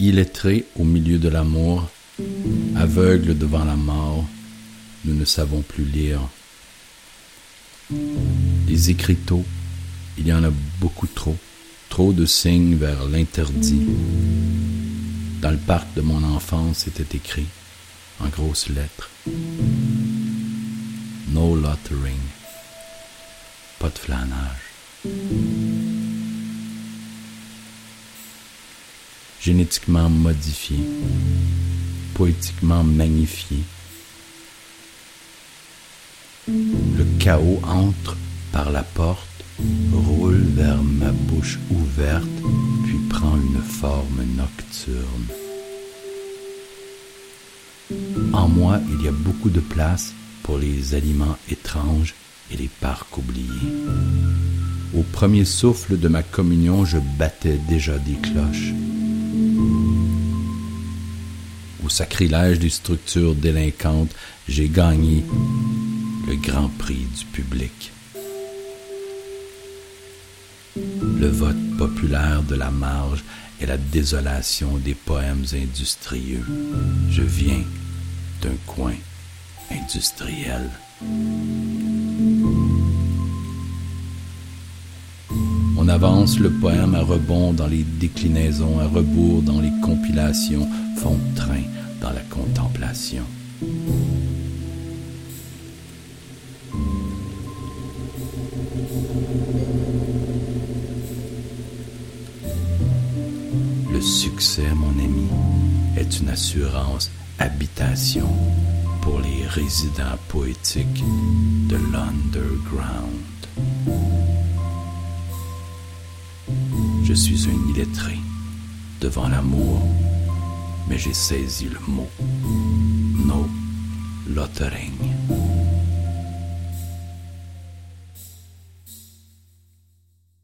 Illettrés au milieu de l'amour, aveugles devant la mort, nous ne savons plus lire. Les écriteaux, il y en a beaucoup trop, trop de signes vers l'interdit. Dans le parc de mon enfance était écrit, en grosses lettres, No lottering, pas de flanage. Génétiquement modifié, poétiquement magnifié, le chaos entre par la porte, roule vers ma bouche ouverte, puis prend une forme nocturne. En moi, il y a beaucoup de place pour les aliments étranges et les parcs oubliés. Au premier souffle de ma communion, je battais déjà des cloches. Sacrilège des structures délinquantes, j'ai gagné le grand prix du public. Le vote populaire de la marge et la désolation des poèmes industrieux. Je viens d'un coin industriel. On avance le poème à rebond dans les déclinaisons, à rebours dans les compilations, fond de train dans la contemplation. Le succès, mon ami, est une assurance habitation pour les résidents poétiques de l'underground. Je suis un illettré devant l'amour, mais j'ai saisi le mot. No lottering.